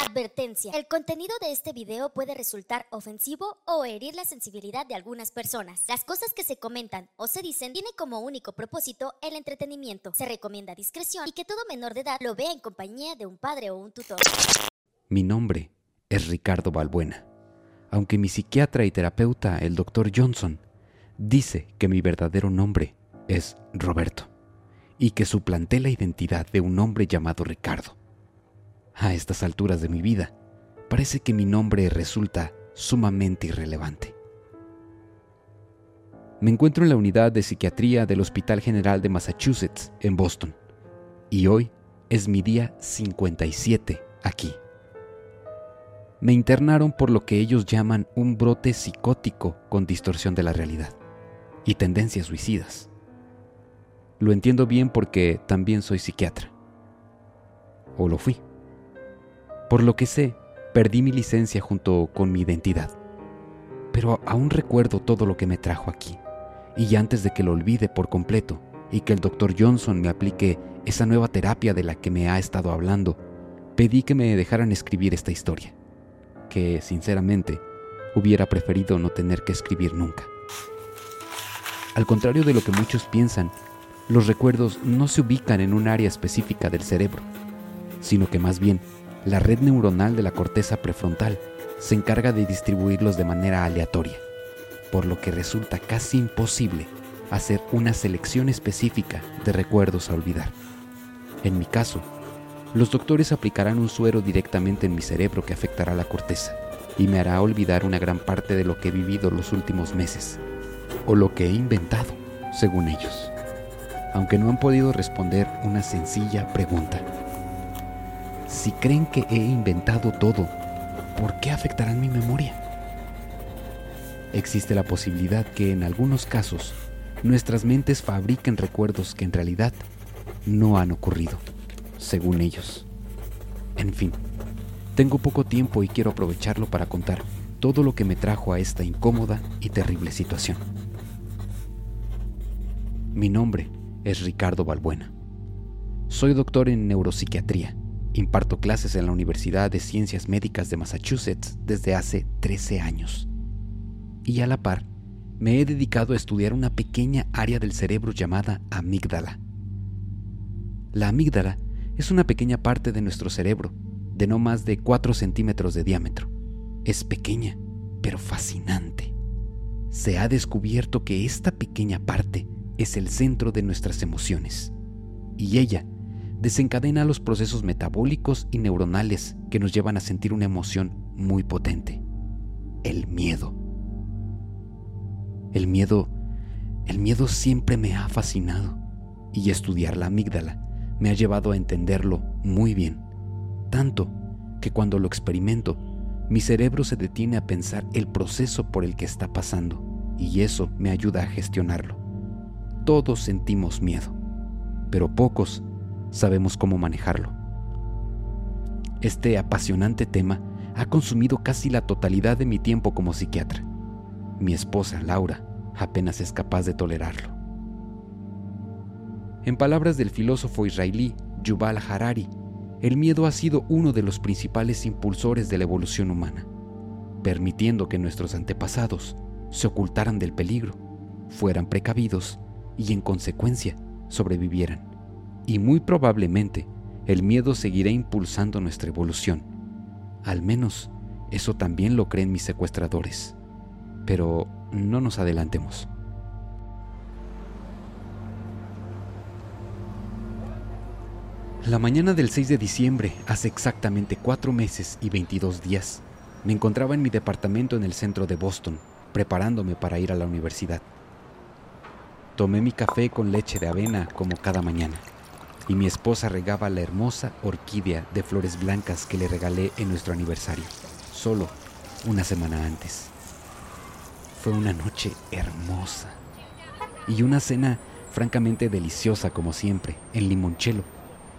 Advertencia. El contenido de este video puede resultar ofensivo o herir la sensibilidad de algunas personas. Las cosas que se comentan o se dicen tienen como único propósito el entretenimiento. Se recomienda discreción y que todo menor de edad lo vea en compañía de un padre o un tutor. Mi nombre es Ricardo Balbuena, aunque mi psiquiatra y terapeuta, el doctor Johnson, dice que mi verdadero nombre es Roberto y que suplanté la identidad de un hombre llamado Ricardo. A estas alturas de mi vida, parece que mi nombre resulta sumamente irrelevante. Me encuentro en la unidad de psiquiatría del Hospital General de Massachusetts, en Boston, y hoy es mi día 57 aquí. Me internaron por lo que ellos llaman un brote psicótico con distorsión de la realidad y tendencias suicidas. Lo entiendo bien porque también soy psiquiatra. O lo fui. Por lo que sé, perdí mi licencia junto con mi identidad. Pero aún recuerdo todo lo que me trajo aquí. Y antes de que lo olvide por completo y que el doctor Johnson me aplique esa nueva terapia de la que me ha estado hablando, pedí que me dejaran escribir esta historia, que sinceramente hubiera preferido no tener que escribir nunca. Al contrario de lo que muchos piensan, los recuerdos no se ubican en un área específica del cerebro, sino que más bien la red neuronal de la corteza prefrontal se encarga de distribuirlos de manera aleatoria, por lo que resulta casi imposible hacer una selección específica de recuerdos a olvidar. En mi caso, los doctores aplicarán un suero directamente en mi cerebro que afectará la corteza y me hará olvidar una gran parte de lo que he vivido los últimos meses, o lo que he inventado, según ellos aunque no han podido responder una sencilla pregunta. Si creen que he inventado todo, ¿por qué afectarán mi memoria? Existe la posibilidad que en algunos casos nuestras mentes fabriquen recuerdos que en realidad no han ocurrido, según ellos. En fin, tengo poco tiempo y quiero aprovecharlo para contar todo lo que me trajo a esta incómoda y terrible situación. Mi nombre es Ricardo Balbuena. Soy doctor en neuropsiquiatría. Imparto clases en la Universidad de Ciencias Médicas de Massachusetts desde hace 13 años. Y a la par, me he dedicado a estudiar una pequeña área del cerebro llamada amígdala. La amígdala es una pequeña parte de nuestro cerebro, de no más de 4 centímetros de diámetro. Es pequeña, pero fascinante. Se ha descubierto que esta pequeña parte es el centro de nuestras emociones y ella desencadena los procesos metabólicos y neuronales que nos llevan a sentir una emoción muy potente, el miedo. El miedo, el miedo siempre me ha fascinado y estudiar la amígdala me ha llevado a entenderlo muy bien, tanto que cuando lo experimento, mi cerebro se detiene a pensar el proceso por el que está pasando y eso me ayuda a gestionarlo. Todos sentimos miedo, pero pocos sabemos cómo manejarlo. Este apasionante tema ha consumido casi la totalidad de mi tiempo como psiquiatra. Mi esposa, Laura, apenas es capaz de tolerarlo. En palabras del filósofo israelí Yuval Harari, el miedo ha sido uno de los principales impulsores de la evolución humana, permitiendo que nuestros antepasados se ocultaran del peligro, fueran precavidos y en consecuencia sobrevivieran. Y muy probablemente el miedo seguirá impulsando nuestra evolución. Al menos eso también lo creen mis secuestradores. Pero no nos adelantemos. La mañana del 6 de diciembre, hace exactamente cuatro meses y 22 días, me encontraba en mi departamento en el centro de Boston, preparándome para ir a la universidad. Tomé mi café con leche de avena como cada mañana y mi esposa regaba la hermosa orquídea de flores blancas que le regalé en nuestro aniversario, solo una semana antes. Fue una noche hermosa y una cena francamente deliciosa como siempre en Limoncello,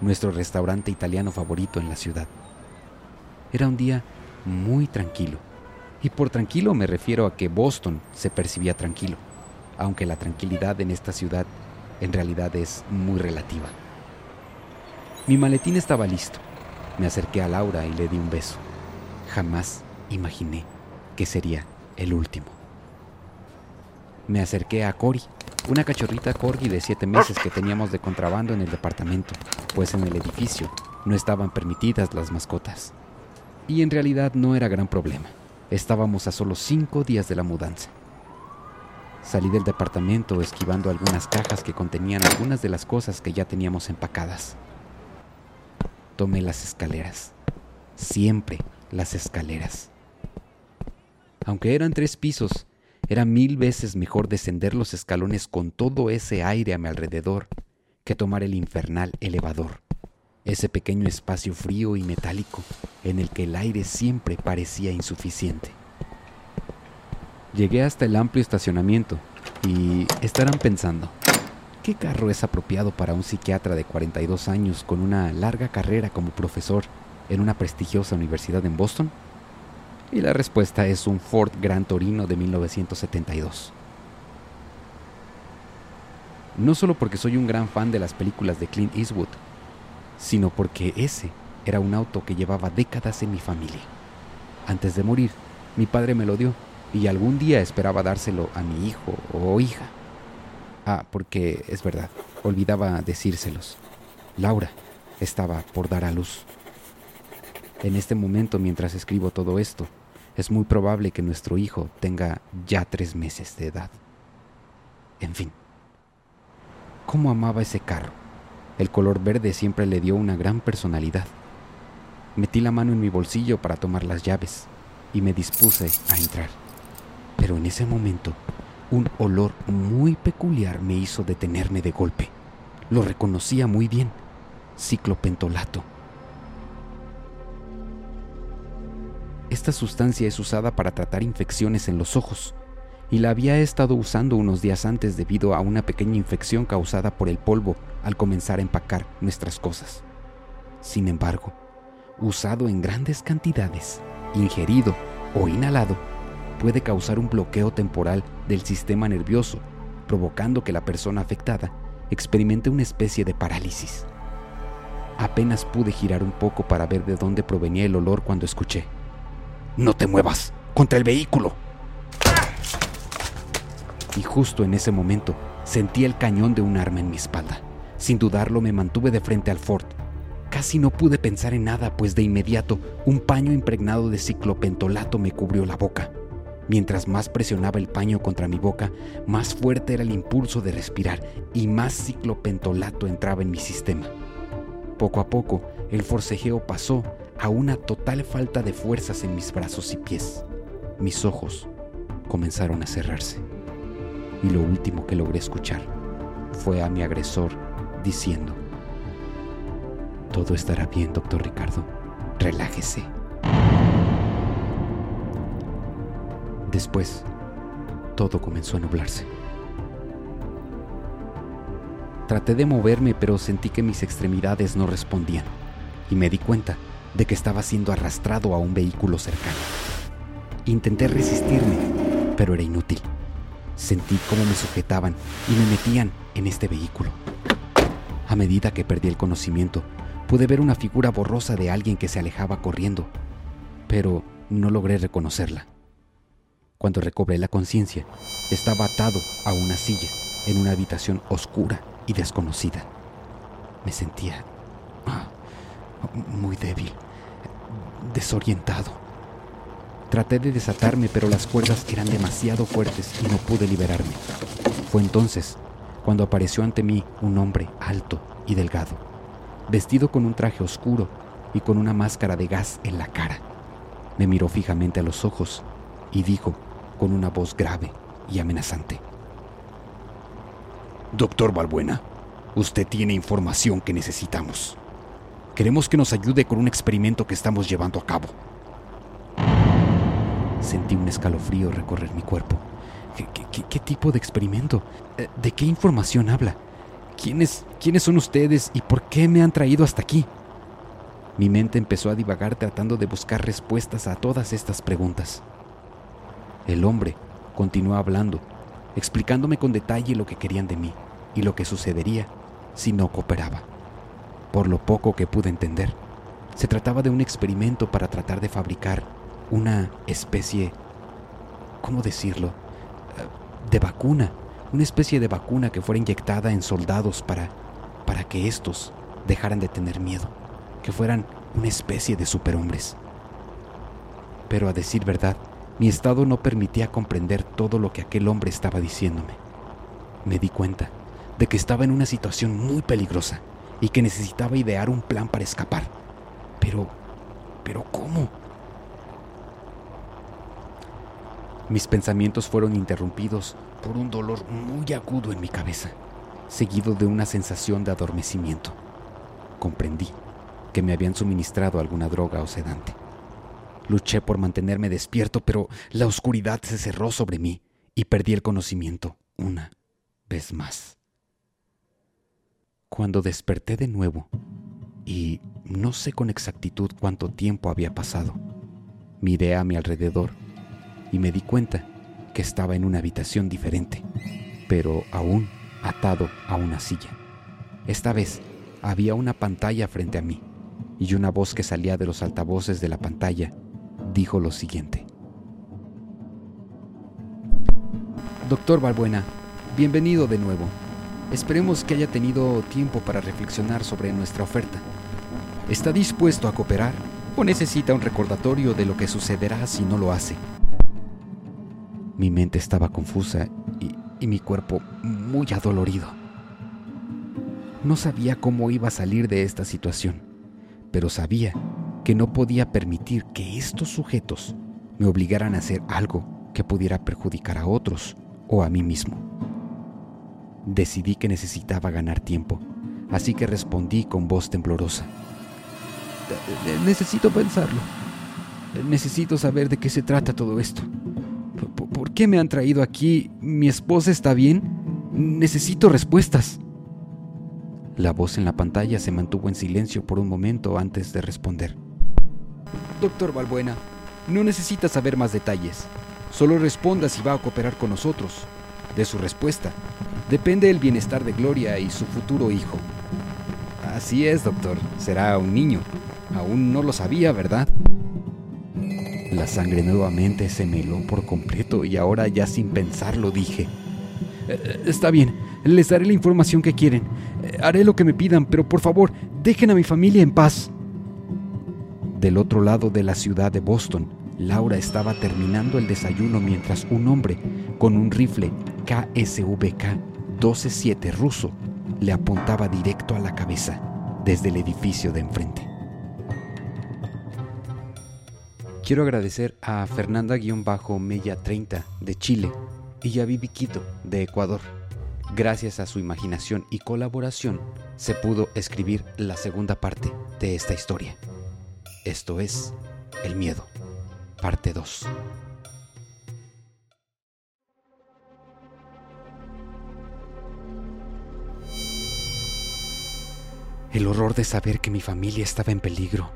nuestro restaurante italiano favorito en la ciudad. Era un día muy tranquilo y por tranquilo me refiero a que Boston se percibía tranquilo aunque la tranquilidad en esta ciudad en realidad es muy relativa. Mi maletín estaba listo Me acerqué a Laura y le di un beso. Jamás imaginé que sería el último. Me acerqué a Cory, una cachorrita corgi de siete meses que teníamos de contrabando en el departamento, pues en el edificio no estaban permitidas las mascotas. Y en realidad no era gran problema. Estábamos a solo cinco días de la mudanza. Salí del departamento esquivando algunas cajas que contenían algunas de las cosas que ya teníamos empacadas. Tomé las escaleras. Siempre las escaleras. Aunque eran tres pisos, era mil veces mejor descender los escalones con todo ese aire a mi alrededor que tomar el infernal elevador, ese pequeño espacio frío y metálico en el que el aire siempre parecía insuficiente. Llegué hasta el amplio estacionamiento y estarán pensando, ¿qué carro es apropiado para un psiquiatra de 42 años con una larga carrera como profesor en una prestigiosa universidad en Boston? Y la respuesta es un Ford Gran Torino de 1972. No solo porque soy un gran fan de las películas de Clint Eastwood, sino porque ese era un auto que llevaba décadas en mi familia. Antes de morir, mi padre me lo dio y algún día esperaba dárselo a mi hijo o hija. Ah, porque es verdad, olvidaba decírselos. Laura estaba por dar a luz. En este momento, mientras escribo todo esto, es muy probable que nuestro hijo tenga ya tres meses de edad. En fin, ¿cómo amaba ese carro? El color verde siempre le dio una gran personalidad. Metí la mano en mi bolsillo para tomar las llaves y me dispuse a entrar. Pero en ese momento, un olor muy peculiar me hizo detenerme de golpe. Lo reconocía muy bien. Ciclopentolato. Esta sustancia es usada para tratar infecciones en los ojos y la había estado usando unos días antes debido a una pequeña infección causada por el polvo al comenzar a empacar nuestras cosas. Sin embargo, usado en grandes cantidades, ingerido o inhalado, puede causar un bloqueo temporal del sistema nervioso, provocando que la persona afectada experimente una especie de parálisis. Apenas pude girar un poco para ver de dónde provenía el olor cuando escuché. No te muevas, contra el vehículo. Y justo en ese momento sentí el cañón de un arma en mi espalda. Sin dudarlo me mantuve de frente al Ford. Casi no pude pensar en nada, pues de inmediato un paño impregnado de ciclopentolato me cubrió la boca. Mientras más presionaba el paño contra mi boca, más fuerte era el impulso de respirar y más ciclopentolato entraba en mi sistema. Poco a poco, el forcejeo pasó a una total falta de fuerzas en mis brazos y pies. Mis ojos comenzaron a cerrarse. Y lo último que logré escuchar fue a mi agresor diciendo, Todo estará bien, doctor Ricardo. Relájese. Después, todo comenzó a nublarse. Traté de moverme, pero sentí que mis extremidades no respondían y me di cuenta de que estaba siendo arrastrado a un vehículo cercano. Intenté resistirme, pero era inútil. Sentí cómo me sujetaban y me metían en este vehículo. A medida que perdí el conocimiento, pude ver una figura borrosa de alguien que se alejaba corriendo, pero no logré reconocerla. Cuando recobré la conciencia, estaba atado a una silla en una habitación oscura y desconocida. Me sentía ah, muy débil, desorientado. Traté de desatarme, pero las cuerdas eran demasiado fuertes y no pude liberarme. Fue entonces cuando apareció ante mí un hombre alto y delgado, vestido con un traje oscuro y con una máscara de gas en la cara. Me miró fijamente a los ojos y dijo con una voz grave y amenazante. Doctor Balbuena, usted tiene información que necesitamos. Queremos que nos ayude con un experimento que estamos llevando a cabo. Sentí un escalofrío recorrer mi cuerpo. ¿Qué, tipo de experimento? Eh, ¿De qué información habla? ¿Quiénes, ¿Quiénes son ustedes y por qué me han traído hasta aquí? Mi mente empezó a divagar tratando de buscar respuestas a todas estas preguntas. El hombre continuó hablando, explicándome con detalle lo que querían de mí y lo que sucedería si no cooperaba. Por lo poco que pude entender, Se trataba de un experimento para tratar de fabricar una especie, ¿cómo decirlo?, eh, de vacuna, una especie de vacuna que fuera inyectada en soldados para, para que estos dejaran de tener miedo, que fueran una especie de superhombres. Pero a decir verdad, mi estado no permitía comprender todo lo que aquel hombre estaba diciéndome. Me di cuenta de que estaba en una situación muy peligrosa y que necesitaba idear un plan para escapar. Pero, pero ¿cómo? Mis pensamientos fueron interrumpidos por un dolor muy agudo en mi cabeza, seguido de una sensación de adormecimiento. Comprendí que me habían suministrado alguna droga o sedante. Luché por mantenerme despierto, pero la oscuridad se cerró sobre mí y perdí el conocimiento una vez más. Cuando desperté de nuevo, y no sé con exactitud cuánto tiempo había pasado, miré a mi alrededor y me di cuenta que estaba en una habitación diferente, pero aún atado a una silla. Esta vez había una pantalla frente a mí y una voz que salía de los altavoces de la pantalla dijo lo siguiente. Doctor Balbuena, bienvenido de nuevo. Esperemos que haya tenido tiempo para reflexionar sobre nuestra oferta. ¿Está dispuesto a cooperar o necesita un recordatorio de lo que sucederá si no lo hace? Mi mente estaba confusa y, y mi cuerpo muy adolorido. No sabía cómo iba a salir de esta situación, pero sabía que no podía permitir que estos sujetos me obligaran a hacer algo que pudiera perjudicar a otros o a mí mismo. Decidí que necesitaba ganar tiempo, así que respondí con voz temblorosa. Necesito pensarlo. Necesito saber de qué se trata todo esto. ¿Por qué me han traído aquí? ¿Mi esposa está bien? Necesito respuestas. La voz en la pantalla se mantuvo en silencio por un momento antes de responder. Doctor Balbuena, no necesita saber más detalles. Solo responda si va a cooperar con nosotros. De su respuesta depende el bienestar de Gloria y su futuro hijo. Así es, doctor. Será un niño. Aún no lo sabía, ¿verdad? La sangre nuevamente se me heló por completo y ahora ya sin pensarlo dije. Eh, está bien, les daré la información que quieren. Eh, haré lo que me pidan, pero por favor, dejen a mi familia en paz. Del otro lado de la ciudad de Boston, Laura estaba terminando el desayuno mientras un hombre con un rifle KSVK 127 ruso le apuntaba directo a la cabeza desde el edificio de enfrente. Quiero agradecer a Fernanda-Mella 30 de Chile y a Vivi Quito de Ecuador. Gracias a su imaginación y colaboración se pudo escribir la segunda parte de esta historia. Esto es El Miedo, parte 2. El horror de saber que mi familia estaba en peligro,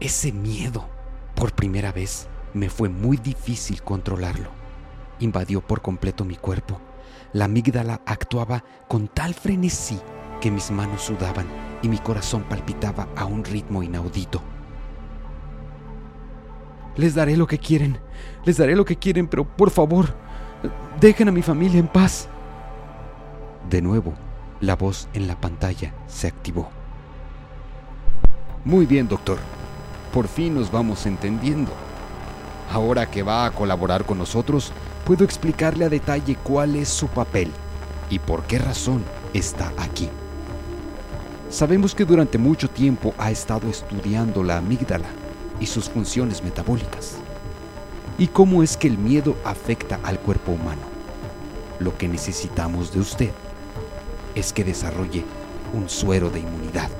ese miedo, por primera vez, me fue muy difícil controlarlo. Invadió por completo mi cuerpo. La amígdala actuaba con tal frenesí que mis manos sudaban y mi corazón palpitaba a un ritmo inaudito. Les daré lo que quieren, les daré lo que quieren, pero por favor, dejen a mi familia en paz. De nuevo, la voz en la pantalla se activó. Muy bien, doctor. Por fin nos vamos entendiendo. Ahora que va a colaborar con nosotros, puedo explicarle a detalle cuál es su papel y por qué razón está aquí. Sabemos que durante mucho tiempo ha estado estudiando la amígdala y sus funciones metabólicas. Y cómo es que el miedo afecta al cuerpo humano. Lo que necesitamos de usted es que desarrolle un suero de inmunidad.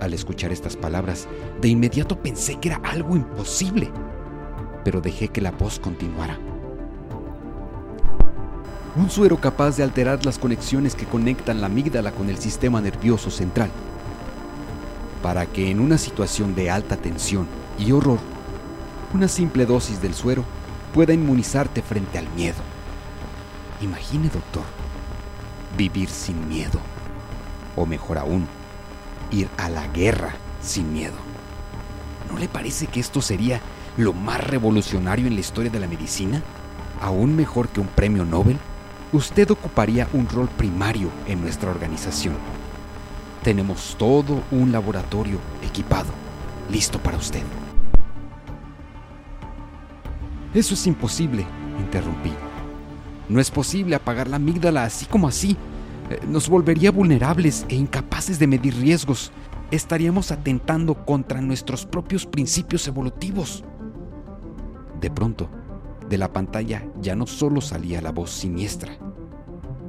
Al escuchar estas palabras, de inmediato pensé que era algo imposible, pero dejé que la voz continuara. Un suero capaz de alterar las conexiones que conectan la amígdala con el sistema nervioso central para que en una situación de alta tensión y horror, una simple dosis del suero pueda inmunizarte frente al miedo. Imagine, doctor, vivir sin miedo. O mejor aún, ir a la guerra sin miedo. ¿No le parece que esto sería lo más revolucionario en la historia de la medicina? ¿Aún mejor que un premio Nobel? Usted ocuparía un rol primario en nuestra organización. Tenemos todo un laboratorio equipado, listo para usted. Eso es imposible, interrumpí. No es posible apagar la amígdala así como así. Eh, nos volvería vulnerables e incapaces de medir riesgos. Estaríamos atentando contra nuestros propios principios evolutivos. De pronto, de la pantalla ya no solo salía la voz siniestra.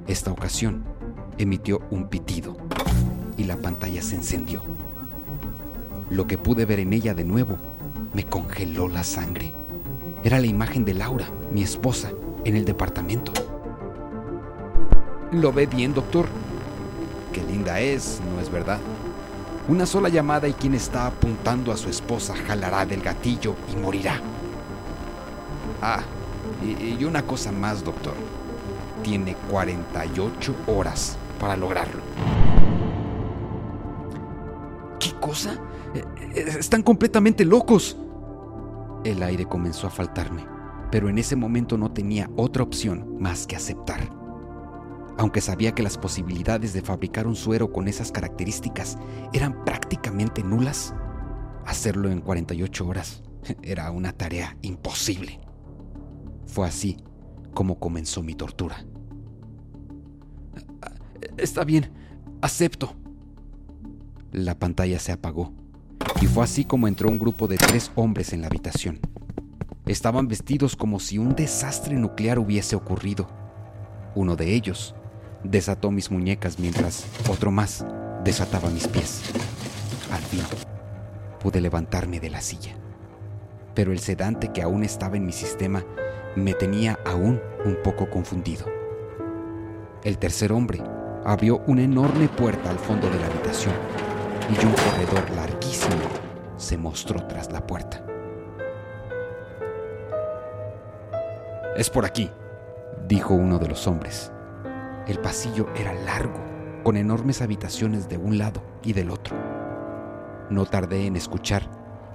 Esta ocasión emitió un pitido y la pantalla se encendió. Lo que pude ver en ella de nuevo me congeló la sangre. Era la imagen de Laura, mi esposa, en el departamento. ¿Lo ve bien, doctor? Qué linda es, ¿no es verdad? Una sola llamada y quien está apuntando a su esposa jalará del gatillo y morirá. Ah, y, una cosa más, doctor. Tiene 48 horas para lograrlo. Eh, eh, están completamente locos. El aire comenzó a faltarme, pero en ese momento no tenía otra opción más que aceptar. Aunque sabía que las posibilidades de fabricar un suero con esas características eran prácticamente nulas, hacerlo en 48 horas era una tarea imposible. Fue así como comenzó mi tortura. Está bien, acepto. La pantalla se apagó y fue así como entró un grupo de tres hombres en la habitación. Estaban vestidos como si un desastre nuclear hubiese ocurrido. Uno de ellos desató mis muñecas mientras otro más desataba mis pies. Al fin pude levantarme de la silla. Pero el sedante que aún estaba en mi sistema me tenía aún un poco confundido. El tercer hombre abrió una enorme puerta al fondo de la habitación y un corredor larguísimo se mostró tras la puerta. Es por aquí, dijo uno de los hombres. El pasillo era largo, con enormes habitaciones de un lado y del otro. No tardé en escuchar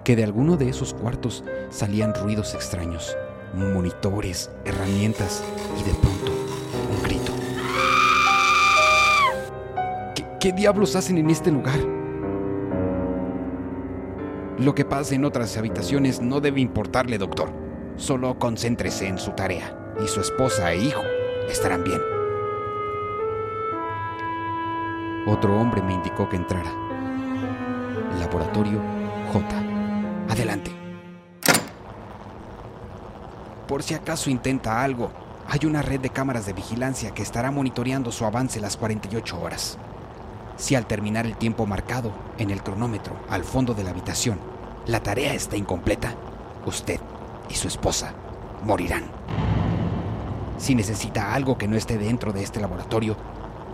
que de alguno de esos cuartos salían ruidos extraños monitores, herramientas y de pronto un grito. ¿Qué, diablos hacen en este lugar? Lo que pasa en otras habitaciones no debe importarle, doctor. Solo concéntrese en su tarea y su esposa e hijo estarán bien. Otro hombre me indicó que entrara. Laboratorio J. Adelante. Por si acaso intenta algo, hay una red de cámaras de vigilancia que estará monitoreando su avance las 48 horas. Si al terminar el tiempo marcado en el cronómetro al fondo de la habitación, la tarea está incompleta, usted y su esposa morirán. Si necesita algo que no esté dentro de este laboratorio,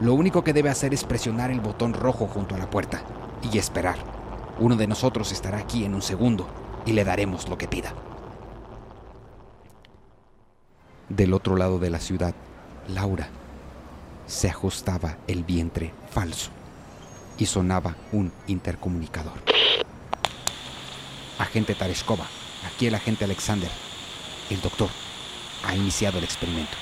lo único que debe hacer es presionar el botón rojo junto a la puerta y esperar. Uno de nosotros estará aquí en un segundo y le daremos lo que pida. Del otro lado de la ciudad, Laura se ajustaba el vientre falso y sonaba un intercomunicador. Agente Tareskova, aquí el agente Alexander. El doctor ha iniciado el experimento.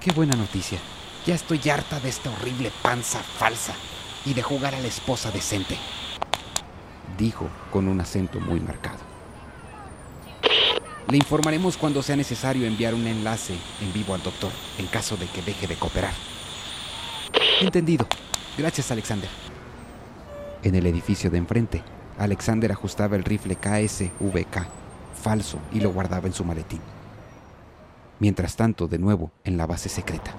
qué buena noticia. Ya estoy harta de esta horrible panza falsa y de jugar a la esposa decente, dijo con un acento muy marcado. Le informaremos cuando sea necesario enviar un enlace en vivo al doctor en caso de que deje de cooperar. Entendido. Gracias, Alexander. En el edificio de enfrente, Alexander ajustaba el rifle KSVK falso y lo guardaba en su maletín. Mientras tanto, de nuevo, en la base secreta.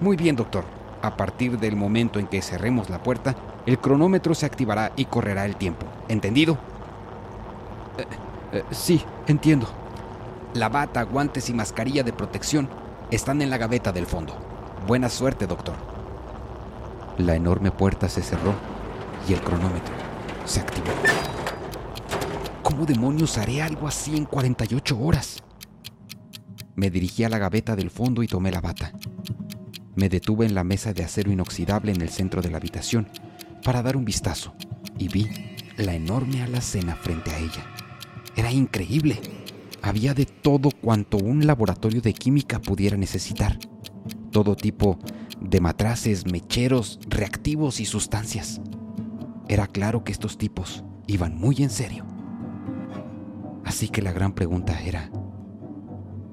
Muy bien, doctor. A partir del momento en que cerremos la puerta, el cronómetro se activará y correrá el tiempo. ¿Entendido? Eh, eh, sí, entiendo. La bata, guantes y mascarilla de protección están en la gaveta del fondo. Buena suerte, doctor. La enorme puerta se cerró y el cronómetro se activó. ¿Cómo demonios haré algo así en 48 horas? Me dirigí a la gaveta del fondo y tomé la bata. Me detuve en la mesa de acero inoxidable en el centro de la habitación para dar un vistazo y vi la enorme alacena frente a ella. Era increíble. Había de todo cuanto un laboratorio de química pudiera necesitar. Todo tipo de matraces, mecheros, reactivos y sustancias. Era claro que estos tipos iban muy en serio. Así que la gran pregunta era,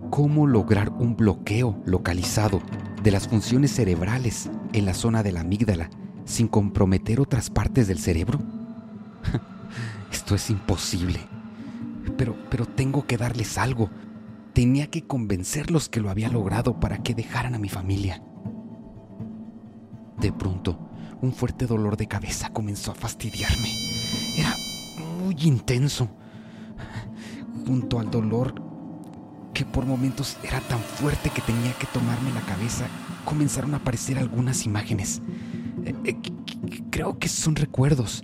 ¿cómo lograr un bloqueo localizado de las funciones cerebrales en la zona de la amígdala sin comprometer otras partes del cerebro? Esto es imposible. Pero, pero tengo que darles algo. Tenía que convencerlos que lo había logrado para que dejaran a mi familia. De pronto, un fuerte dolor de cabeza comenzó a fastidiarme. Era muy intenso. Junto al dolor, que por momentos era tan fuerte que tenía que tomarme la cabeza, comenzaron a aparecer algunas imágenes. Eh, eh, creo que son recuerdos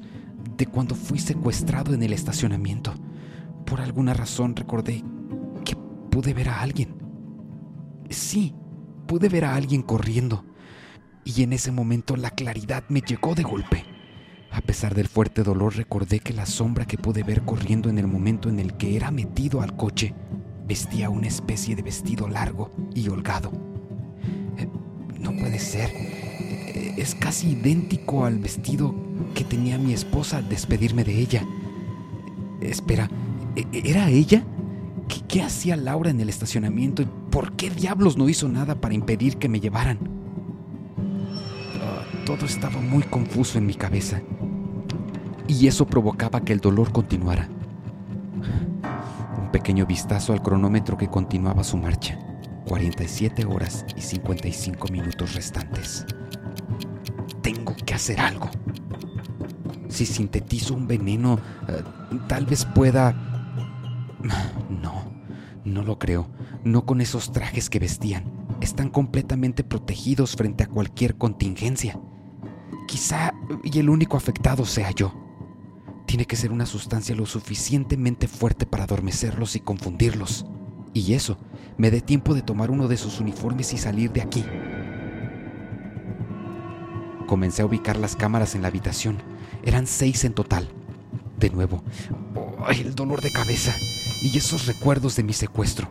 de cuando fui secuestrado en el estacionamiento. Por alguna razón recordé pude ver a alguien. Sí, pude ver a alguien corriendo. Y en ese momento la claridad me llegó de golpe. A pesar del fuerte dolor recordé que la sombra que pude ver corriendo en el momento en el que era metido al coche vestía una especie de vestido largo y holgado. Eh, no puede ser. Eh, es casi idéntico al vestido que tenía mi esposa al despedirme de ella. Espera, ¿e-, ¿era ella? ¿Qué, hacía Laura en el estacionamiento y por qué diablos no hizo nada para impedir que me llevaran? Ah, todo estaba muy confuso en mi cabeza y eso provocaba que el dolor continuara. Un pequeño vistazo al cronómetro que continuaba su marcha. 47 horas y 55 minutos restantes. Tengo que hacer algo. Si sintetizo un veneno, eh, tal vez pueda... No, no lo creo. No con esos trajes que vestían. Están completamente protegidos frente a cualquier contingencia. Quizá y el único afectado sea yo. Tiene que ser una sustancia lo suficientemente fuerte para adormecerlos y confundirlos. Y eso me dé tiempo de tomar uno de sus uniformes y salir de aquí. Comencé a ubicar las cámaras en la habitación. Eran seis en total. De nuevo, el dolor de cabeza y esos recuerdos de mi secuestro.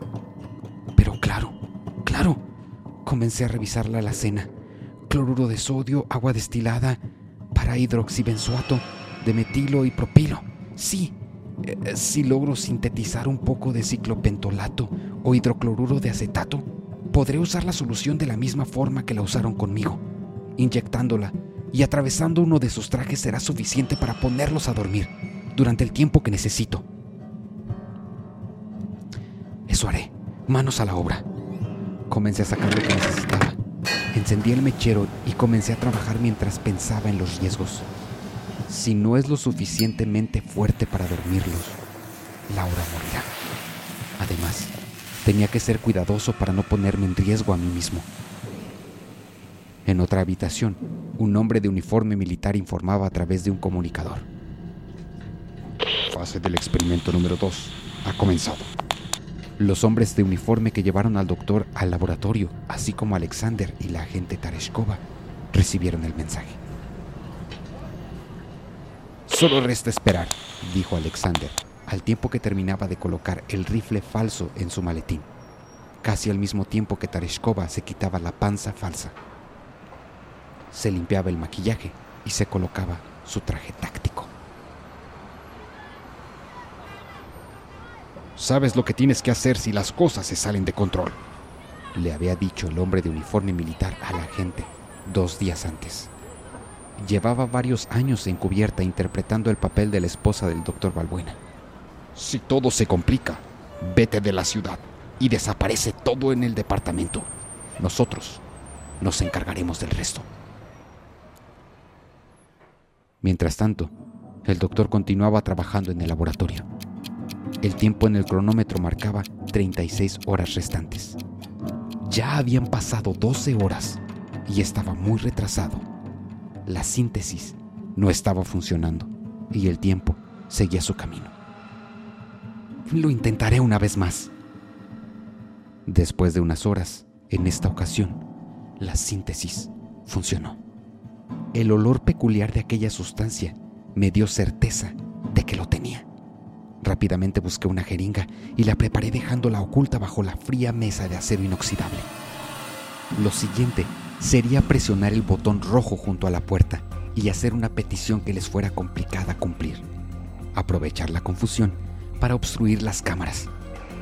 Pero claro, claro, comencé a revisar la alacena. Cloruro de sodio, agua destilada, para hidroxibenzoato, de metilo y propilo. Sí, eh, si logro sintetizar un poco de ciclopentolato o hidrocloruro de acetato, podré usar la solución de la misma forma que la usaron conmigo. Inyectándola y atravesando uno de sus trajes será suficiente para ponerlos a dormir durante el tiempo que necesito. Eso haré. Manos a la obra. Comencé a sacar lo que necesitaba. Encendí el mechero y comencé a trabajar mientras pensaba en los riesgos. Si no es lo suficientemente fuerte para dormirlos, Laura morirá. Además, tenía que ser cuidadoso para no ponerme en riesgo a mí mismo. En otra habitación, un hombre de uniforme militar informaba a través de un comunicador. Fase del experimento número 2 ha comenzado. Los hombres de uniforme que llevaron al doctor al laboratorio, así como Alexander y la agente Tareshkova, recibieron el mensaje. Solo resta esperar, dijo Alexander, al tiempo que terminaba de colocar el rifle falso en su maletín, casi al mismo tiempo que Tareshkova se quitaba la panza falsa. Se limpiaba el maquillaje y se colocaba su traje táctico. Sabes lo que tienes que hacer si las cosas se salen de control, le había dicho el hombre de uniforme militar a la gente dos días antes. Llevaba varios años encubierta interpretando el papel de la esposa del doctor Balbuena. Si todo se complica, vete de la ciudad y desaparece todo en el departamento. Nosotros nos encargaremos del resto. Mientras tanto, el doctor continuaba trabajando en el laboratorio. El tiempo en el cronómetro marcaba 36 horas restantes. Ya habían pasado 12 horas y estaba muy retrasado la síntesis no estaba funcionando y el tiempo seguía su camino. Lo intentaré una vez más. Después de unas horas, en esta ocasión, La síntesis funcionó. El olor peculiar de aquella sustancia me dio certeza de que lo tenía. Rápidamente busqué una jeringa y la preparé dejándola oculta bajo la fría mesa de acero inoxidable. Lo siguiente sería presionar el botón rojo junto a la puerta y hacer una petición que les fuera complicada cumplir. Aprovechar la confusión para obstruir las cámaras,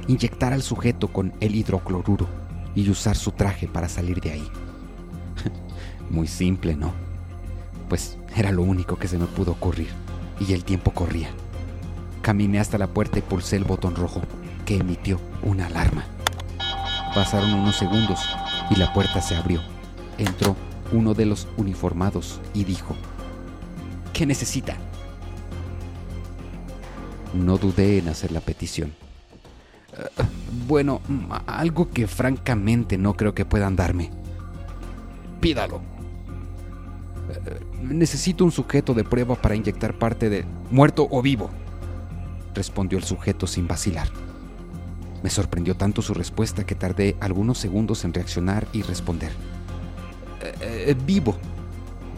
inyectar al sujeto con el hidrocloruro y usar su traje para salir de ahí. Muy simple, ¿no? Pues era lo único que se me pudo ocurrir y el tiempo corría. Caminé hasta la puerta y pulsé el botón rojo, que emitió una alarma. Pasaron unos segundos y la puerta se abrió. Entró uno de los uniformados y dijo, ¿qué necesita? No dudé en hacer la petición. Uh, bueno, algo que francamente no creo que puedan darme. Pídalo. Uh, necesito un sujeto de prueba para inyectar parte de muerto o vivo respondió el sujeto sin vacilar. Me sorprendió tanto su respuesta que tardé algunos segundos en reaccionar y responder. Eh, eh, vivo,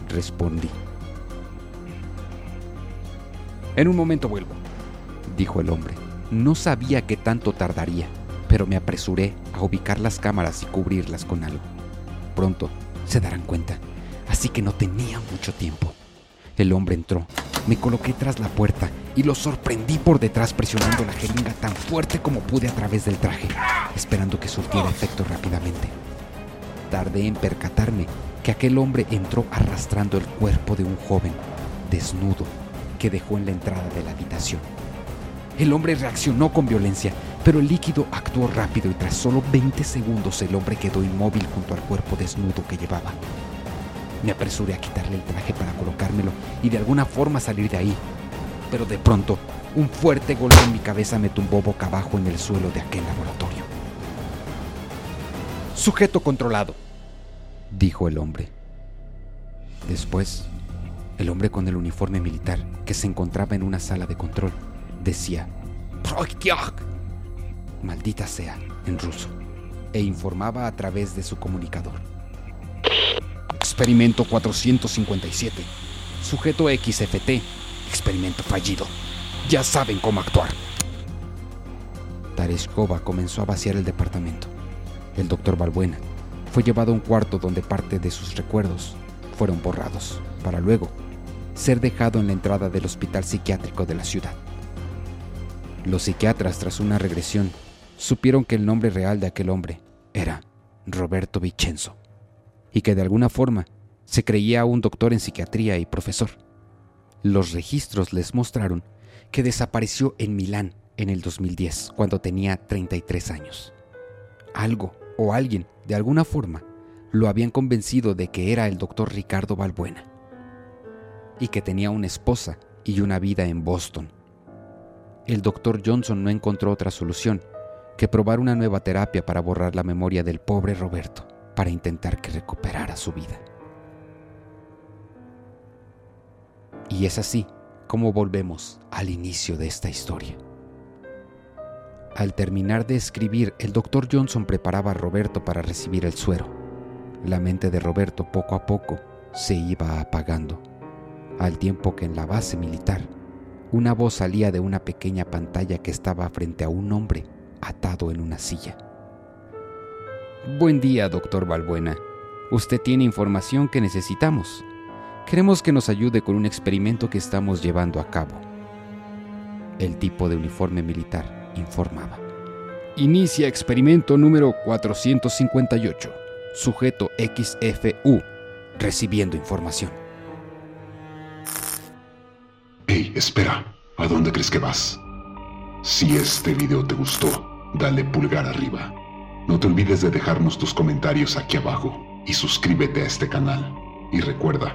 respondí. En un momento vuelvo, dijo el hombre. No sabía qué tanto tardaría, pero me apresuré a ubicar las cámaras y cubrirlas con algo. Pronto se darán cuenta, así que no tenía mucho tiempo. El hombre entró me coloqué tras la puerta y lo sorprendí por detrás presionando la jeringa tan fuerte como pude a través del traje, esperando que surtiera efecto rápidamente. Tardé en percatarme que aquel hombre entró arrastrando el cuerpo de un joven, desnudo, que dejó en la entrada de la habitación. El hombre reaccionó con violencia, pero el líquido actuó rápido y tras solo 20 segundos el hombre quedó inmóvil junto al cuerpo desnudo que llevaba. Me apresuré a quitarle el traje para colocármelo y de alguna forma salir de ahí. Pero de pronto, un fuerte golpe en mi cabeza me tumbó boca abajo en el suelo de aquel laboratorio. Sujeto controlado, dijo el hombre. Después, el hombre con el uniforme militar, que se encontraba en una sala de control, decía, maldita sea, en ruso, e informaba a través de su comunicador. Experimento 457. Sujeto XFT. Experimento fallido. Ya saben cómo actuar. Tareskova comenzó a vaciar el departamento. El doctor Balbuena fue llevado a un cuarto donde parte de sus recuerdos fueron borrados, para luego ser dejado en la entrada del hospital psiquiátrico de la ciudad. Los psiquiatras, tras una regresión, supieron que el nombre real de aquel hombre era Roberto Vicenzo y que de alguna forma se creía un doctor en psiquiatría y profesor. Los registros les mostraron que desapareció en Milán en el 2010, cuando tenía 33 años. Algo o alguien, de alguna forma, lo habían convencido de que era el doctor Ricardo Balbuena y que tenía una esposa y una vida en Boston. El doctor Johnson no encontró otra solución que probar una nueva terapia para borrar la memoria del pobre Roberto para intentar que recuperara su vida. Y es así como volvemos al inicio de esta historia. Al terminar de escribir, el doctor Johnson preparaba a Roberto para recibir el suero. La mente de Roberto poco a poco se iba apagando, al tiempo que en la base militar una voz salía de una pequeña pantalla que estaba frente a un hombre atado en una silla. Buen día, doctor Balbuena. Usted tiene información que necesitamos. Queremos que nos ayude con un experimento que estamos llevando a cabo. El tipo de uniforme militar informaba. Inicia experimento número 458. Sujeto XFU. Recibiendo información. Hey, espera. ¿A dónde crees que vas? Si este video te gustó, dale pulgar arriba. No te olvides de dejarnos tus comentarios aquí abajo y suscríbete a este canal. Y recuerda,